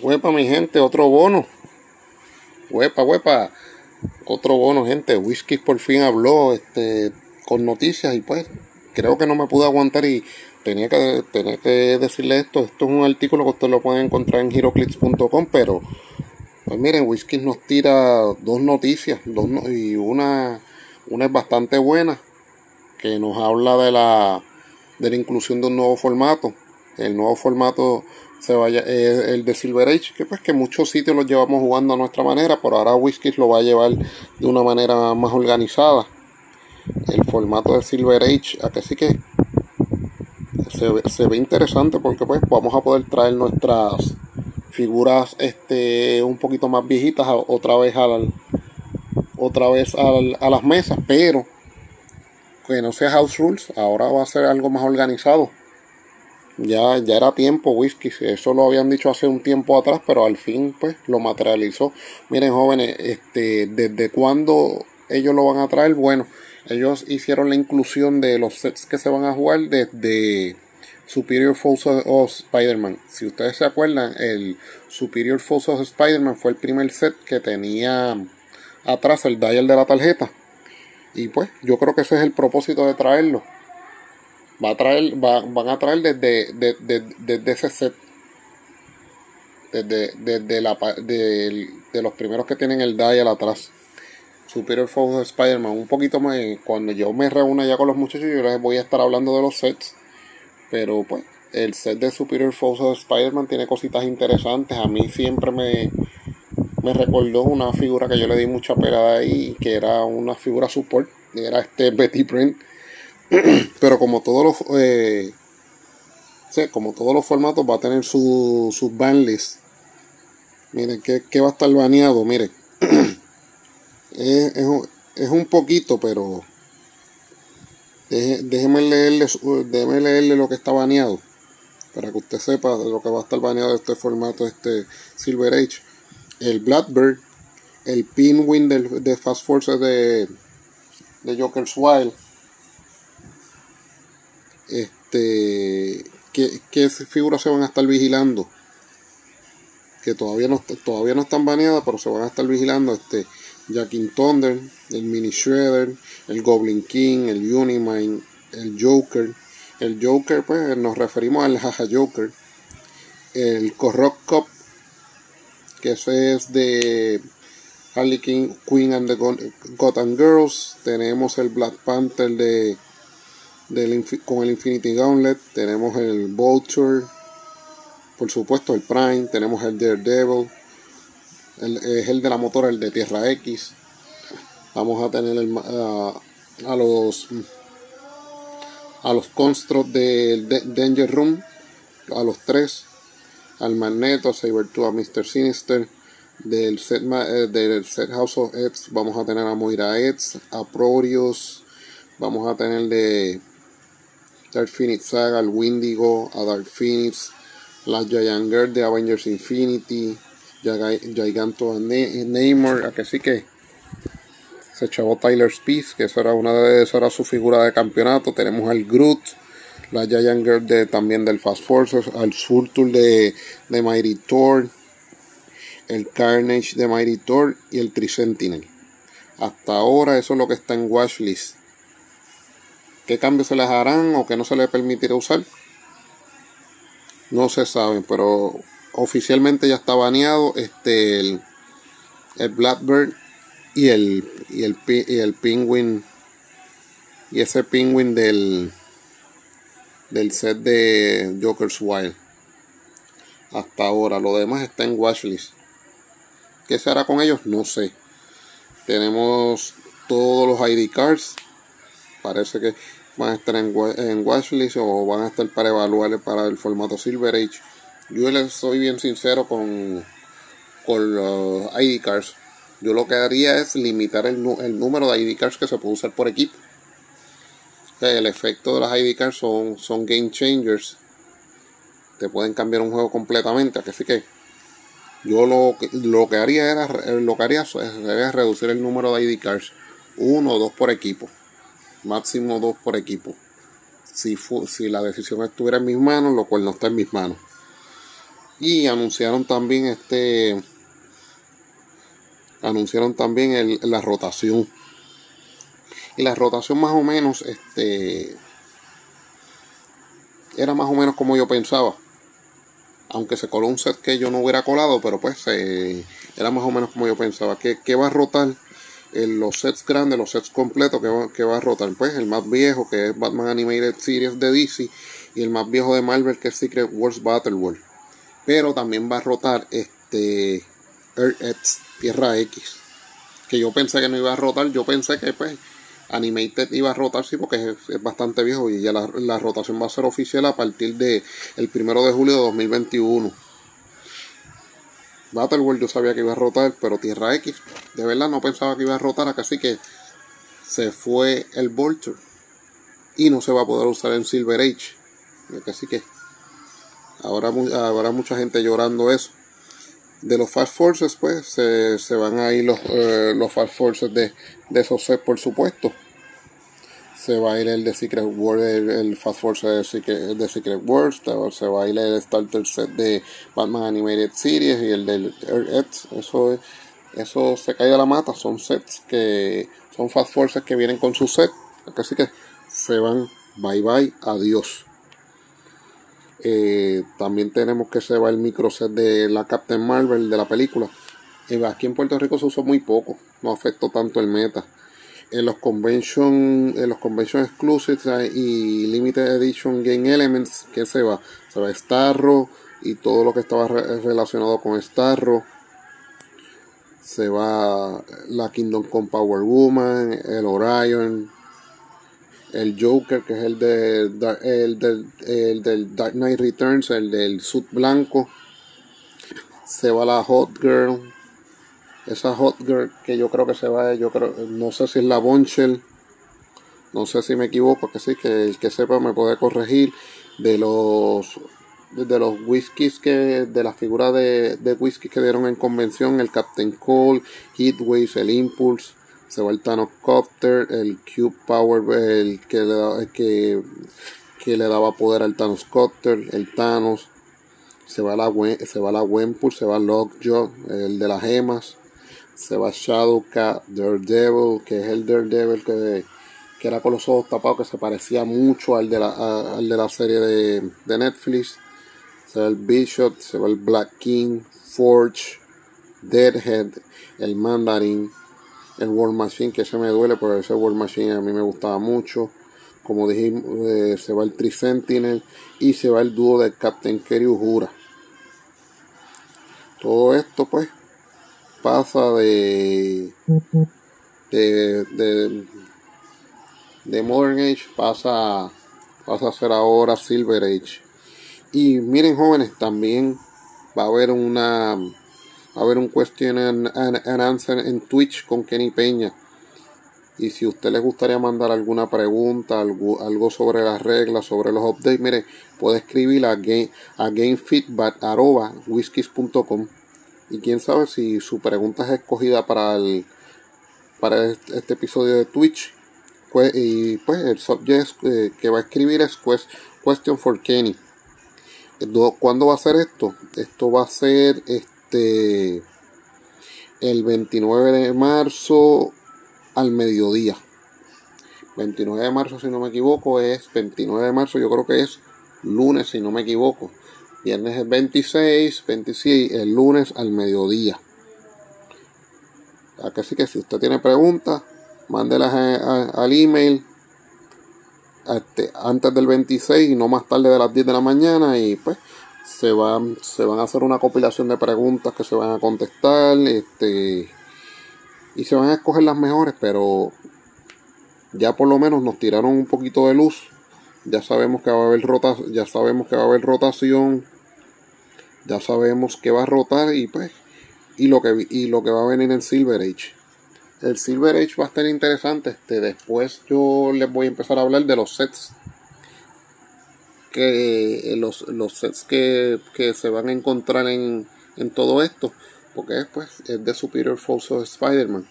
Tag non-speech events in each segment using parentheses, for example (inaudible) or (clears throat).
Huepa, mi gente, otro bono. Huepa, huepa. Otro bono, gente. Whisky por fin habló este, con noticias y pues creo que no me pude aguantar y tenía que, tenía que decirle esto. Esto es un artículo que ustedes lo pueden encontrar en giroclips.com, pero pues miren, Whisky nos tira dos noticias dos, y una, una es bastante buena que nos habla de la, de la inclusión de un nuevo formato. El nuevo formato se vaya eh, el de Silver Age, que pues que muchos sitios los llevamos jugando a nuestra manera, pero ahora Whisky lo va a llevar de una manera más organizada. El formato de Silver Age, a que sí que se, ve interesante porque pues vamos a poder traer nuestras figuras este un poquito más viejitas otra vez al otra vez a las mesas, pero que no sea house rules, ahora va a ser algo más organizado ya, ya era tiempo, whisky. Eso lo habían dicho hace un tiempo atrás, pero al fin pues lo materializó. Miren, jóvenes, este, ¿desde cuándo ellos lo van a traer? Bueno, ellos hicieron la inclusión de los sets que se van a jugar desde Superior Force of Spider-Man. Si ustedes se acuerdan, el Superior Force of Spider-Man fue el primer set que tenía atrás el dial de la tarjeta. Y pues yo creo que ese es el propósito de traerlo va a traer, va, van a traer desde, desde, ese set. Desde, desde la, de, de, los primeros que tienen el dial atrás. Superior Force de Spider-Man. Un poquito más. Cuando yo me reúna ya con los muchachos, yo les voy a estar hablando de los sets. Pero pues, el set de Superior Force de Spider-Man tiene cositas interesantes. A mí siempre me, me recordó una figura que yo le di mucha pelada ahí, que era una figura support. Era este Betty Brent (clears throat) pero como todos los eh, como todos los formatos va a tener su, sus banlist miren que, va a estar baneado miren. (clears throat) Es, es, un poquito pero déjeme leerle déjeme leerle lo que está baneado para que usted sepa de lo que va a estar baneado este formato este Silver Age. El Blackbird el Pinwin de, de Fast Force de, de Joker's Wild este, ¿qué, figuras se van a estar vigilando? Que todavía no, todavía no están baneadas, pero se van a estar vigilando. Este, Jackin Thunder, el Mini Shredder, el Goblin King, el Unimine, el Joker. El Joker, pues nos referimos al Jaja Joker. El Corrock Cup, que ese es de Harley King, Queen and the Gotham Girls. Tenemos el Black Panther de con el Infinity Gauntlet, tenemos el Vulture, por supuesto el Prime, tenemos el Daredevil, el, es el de la motora, el de Tierra X. Vamos a tener el, a los a los Construct del Danger Room, a los tres, al Magneto, Sabertooth, a Mr. Sinister, del set, eh, del set House of Eds, vamos a tener a Moira Eds, a Proteus, vamos a tener de Dark Phoenix Saga, el Windigo, a Dark Phoenix, la Giant Girl de Avengers Infinity, Giganto Namor, a que sí que se echó Tyler Speed, que eso era una de eso era su figura de campeonato. Tenemos al Groot, la Giant Girl de, también del Fast Forces, al Surtur de, de Mighty Thor, el Carnage de Mighty y el Trisentinel. Hasta ahora eso es lo que está en Watchlist qué cambios se les harán o que no se les permitirá usar. No se sabe, pero oficialmente ya está baneado este el, Blackbird y el y el y el Penguin y ese Penguin del del set de Joker's Wild. Hasta ahora, lo demás está en watchlist. ¿Qué se hará con ellos? No sé. Tenemos todos los ID cards. Parece que van a estar en, en watchlist o van a estar para evaluar para el formato Silver Age. Yo les soy bien sincero con, con los ID cards. Yo lo que haría es limitar el, el número de ID cards que se puede usar por equipo. El efecto de las ID cards son, son game changers. Te pueden cambiar un juego completamente. Así que yo lo, lo que haría era lo que haría es reducir el número de ID cards. Uno o dos por equipo máximo dos por equipo. Si, si la decisión estuviera en mis manos, lo cual no está en mis manos. Y anunciaron también este. Anunciaron también el, la rotación. Y la rotación más o menos, este. Era más o menos como yo pensaba. Aunque se coló un set que yo no hubiera colado, pero pues eh, era más o menos como yo pensaba. Que, que va a rotar en los sets grandes, los sets completos que va, que va a rotar. Pues el más viejo, que es Batman Animated Series de DC. Y el más viejo de Marvel, que es Secret Wars Battle World pero también va a rotar este Earth X, Tierra X. Que yo pensé que no iba a rotar, yo pensé que pues Animated iba a rotar, sí, porque es, bastante viejo y ya la, la, rotación va a ser oficial a partir de el primero de julio de 2021. Battleworld yo sabía que iba a rotar, pero Tierra X, de verdad no pensaba que iba a rotar, así que se fue el Vulture y no se va a poder usar en Silver Age. Así que Ahora habrá mucha gente llorando eso. De los Fast Forces, pues, se, se van a ir los, eh, los Fast Forces de, de esos sets, por supuesto. Se va a ir el de Secret World, el, Fast Force de Secret, de Secret Wars, se va a ir el Starter Set de Batman Animated Series y el del Earth Eso, eso se cae a la mata, son sets que son Fast Forces que vienen con su set. Así que se van, bye bye, adiós. Eh, también tenemos que se va el microset de la Captain Marvel de la película. Eh, aquí en Puerto Rico se usó muy poco, no afectó tanto el meta. En los convention, en los convention exclusives y limited edition game elements, que se va? Se va Starro y todo lo que estaba relacionado con Starro. Se va la Kingdom con Power Woman, el Orion, el Joker, que es el, de, el, del, el del Dark Knight Returns, el del suit blanco. Se va la Hot Girl. Esa Hot Girl que yo creo que se va, yo creo, no sé si es la Bonchel. No sé si me equivoco, que sí, que el que sepa me puede corregir. De los de los whiskies que de las figuras de, de whisky que dieron en convención el Captain Cole Heatwaves el Impulse se va el Thanos Copter, el Cube Power, el que le, que, que le daba poder al Thanos Copter, el Thanos, se va la, se va la se va Lockjaw, el de las gemas, se va Shadowcat, Daredevil, que es el Daredevil que, que era con los ojos tapados, que se parecía mucho al de la, al de la serie de, de Netflix. Se va el Bishop, se va el Black King, Forge, Deadhead, el Mandarin, el War Machine, que se me duele, pero ese War Machine a mí me gustaba mucho. Como dijimos, eh, se va el Tri-Sentinel y se va el dúo del Captain Kerry Jura. Todo esto, pues, pasa de, de, de, de Modern Age, pasa, pasa a ser ahora Silver Age. Y miren, jóvenes, también va a haber una a ver un question and, answer en Twitch con Kenny Peña. Y si a usted les gustaría mandar alguna pregunta, algo, algo sobre las reglas, sobre los updates, mire, puede escribir a, game, a gamefeedback.whiskies.com y quién sabe si su pregunta es escogida para el para este episodio de Twitch. Pues, y pues el subject eh, que va a escribir es Question for Kenny. ¿Cuándo va a ser esto? Esto va a ser este, el 29 de marzo al mediodía. 29 de marzo, si no me equivoco, es 29 de marzo, yo creo que es lunes, si no me equivoco. Viernes es 26, 26, el lunes al mediodía. Así que si usted tiene preguntas, mándelas al email este, antes del 26 y no más tarde de las 10 de la mañana y pues se van, se van a hacer una compilación de preguntas que se van a contestar, este, y se van a escoger las mejores, pero ya por lo menos nos tiraron un poquito de luz. Ya sabemos que va a haber rota, ya sabemos que va a haber rotación, ya sabemos que va a rotar y pues y lo que y lo que va a venir en Silver Age. El Silver Age va a estar interesante. Este, después yo les voy a empezar a hablar de los sets que eh, los, los sets que, se van a encontrar en, todo esto, porque es, pues, es de Superior Force of Spider-Man.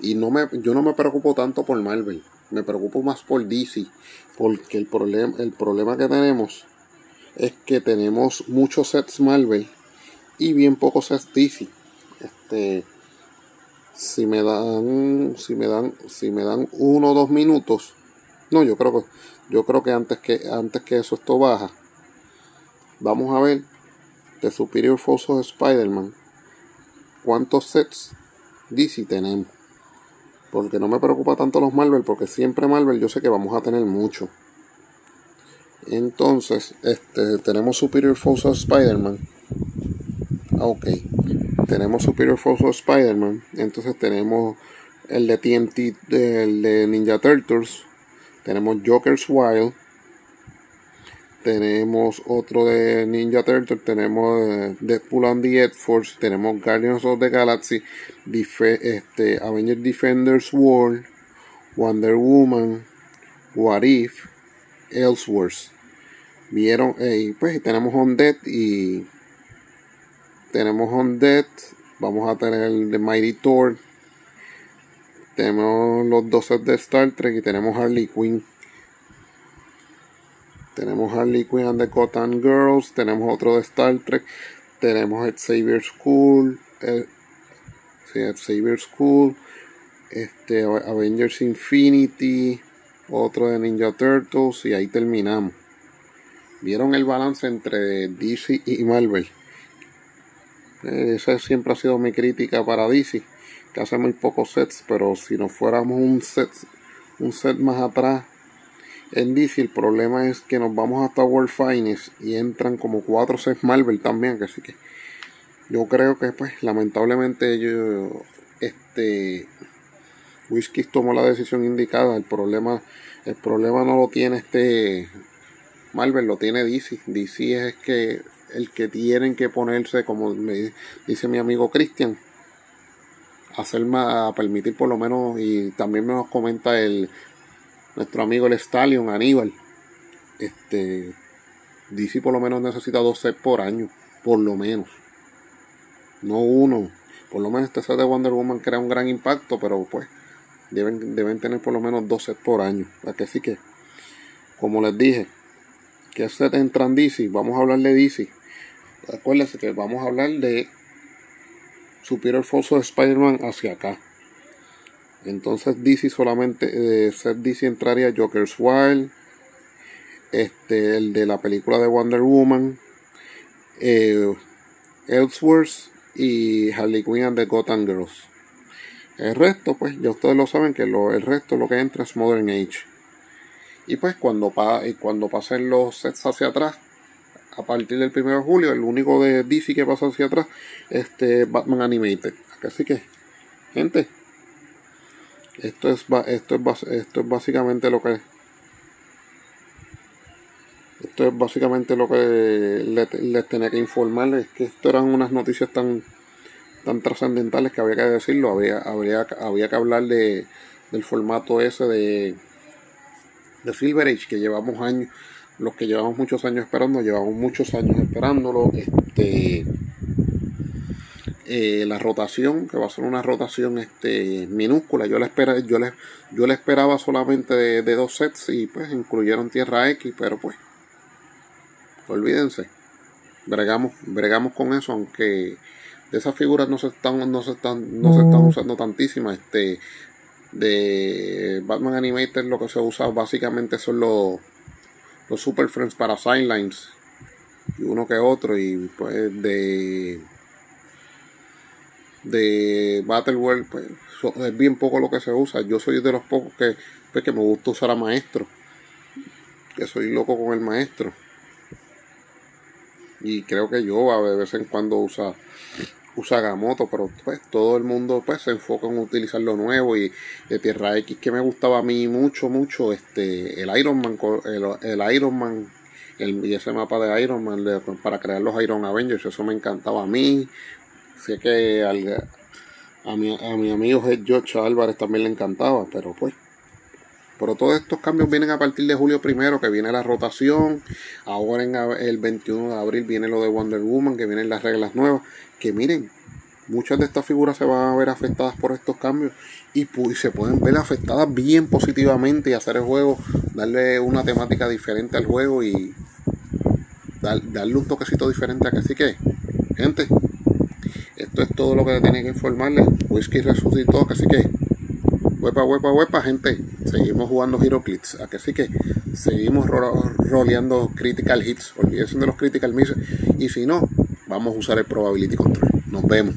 Y no me, yo no me preocupo tanto por Marvel, me preocupo más por DC, porque el, problema el problema que tenemos es que tenemos muchos sets Marvel y bien pocos sets DC. Este, si me dan, si me dan, si me dan uno o dos minutos, no, yo creo que, yo creo que antes que, antes que eso esto baja, vamos a ver de Superior Force of Spider-Man cuántos sets DC tenemos. Porque no me preocupa tanto los Marvel, porque siempre Marvel yo sé que vamos a tener mucho. Entonces, este, tenemos Superior Force of Spider-Man. Ah, ok. Tenemos Superior Force of Spider-Man. Entonces tenemos el de TNT, el de Ninja Turtles. Tenemos Joker's Wild. Tenemos otro de Ninja Turtles. Tenemos eh, Deadpool and the Ed Force. Tenemos Guardians of the Galaxy. este, Avengers Defenders World. Wonder Woman. What If. Ellsworth. Vieron, eh, pues tenemos Dead y tenemos Dead. Vamos a tener el de Mighty Thor. Tenemos los dos sets de Star Trek y tenemos Harley Quinn. Tenemos Harley Quinn and the Cotton Girls. Tenemos otro de Star Trek. Tenemos Xavier School. Eh, sí, Xavier School. Este, Avengers Infinity. Otro de Ninja Turtles. Y ahí terminamos. ¿Vieron el balance entre DC y Marvel? Esa siempre ha sido mi crítica para DC, que hace muy pocos sets, pero si nos fuéramos un set, un set más atrás en DC, el problema es que nos vamos hasta World Finest y entran como cuatro sets Marvel también, así que yo creo que pues lamentablemente yo este Whisky tomó la decisión indicada, el problema el problema no lo tiene este Marvel lo tiene DC. DC es que el que tienen que ponerse, como me dice mi amigo Christian, hacer más, permitir por lo menos, y también nos comenta el nuestro amigo el Stallion, Aníbal. Este DC por lo menos necesita dos sets por año, por lo menos. No uno. Por lo menos este set de Wonder Woman crea un gran impacto, pero pues deben, deben tener por lo menos dos sets por año. que sí que, como les dije, que set entran DC, vamos a hablar de DC. Acuérdense que vamos a hablar de Superior Force de Spider-Man hacia acá. Entonces DC solamente, eh, set DC entraría Joker's Wild, este, el de la película de Wonder Woman, eh, y Harley Quinn the Gotham Girls. El resto, pues ya ustedes lo saben que lo, el resto lo que entra es Modern Age. Y pues cuando, pa cuando pasen los sets hacia atrás, a partir del 1 de julio, el único de DC que pasa hacia atrás, este Batman Animated. Así que, gente, esto es, esto es, esto es básicamente lo que esto es básicamente lo que les, tenía que informarles que esto eran unas noticias tan tan trascendentales que había que decirlo había habría había que hablar de del formato ese de de Silver Age, que llevamos años, los que llevamos muchos años esperando, llevamos muchos años esperándolo. Este, eh, la rotación, que va a ser una rotación este, minúscula. Yo le, espera, yo le, yo le esperaba solamente de, dos sets y pues incluyeron Tierra X, pero pues, olvídense. Bregamos, bregamos con eso, aunque de esas figuras no se están, no se están, no se están usando tantísimas. Este, de Batman Animated lo que se usa básicamente son los, los Super Friends para Sidelines y uno que otro y pues de de Battle World pues es bien poco lo que se usa. Yo soy de los pocos que, pues, que me gusta usar a maestro. Que soy loco con el maestro. Y creo que yo a de vez en cuando usa usa Gamoto, pero pues todo el mundo pues se enfoca en utilizar lo nuevo y de Tierra X que me gustaba a mí mucho, mucho, este, el Iron Man, el, Iron Man, el, y ese mapa de Iron Man para crear los Iron Avengers, eso me encantaba a mí, sé que a, mi, a mi amigo George Álvarez también le encantaba, pero pues pero todos estos cambios vienen a partir de julio primero, que viene la rotación. Ahora en el 21 de abril viene lo de Wonder Woman, que vienen las reglas nuevas que miren, muchas de estas figuras se van a ver afectadas por estos cambios y, se pueden ver afectadas bien positivamente y hacer el juego, darle una temática diferente al juego y darle un toquecito diferente a que así que, gente, esto es todo lo que tenía que informarles. Whisky resucitó, así que huepa, huepa, huepa, gente. Seguimos jugando HeroClix. Así que seguimos roleando Critical Hits. Olvídense de los Critical Misses. Y si no, vamos a usar el Probability Control. Nos vemos.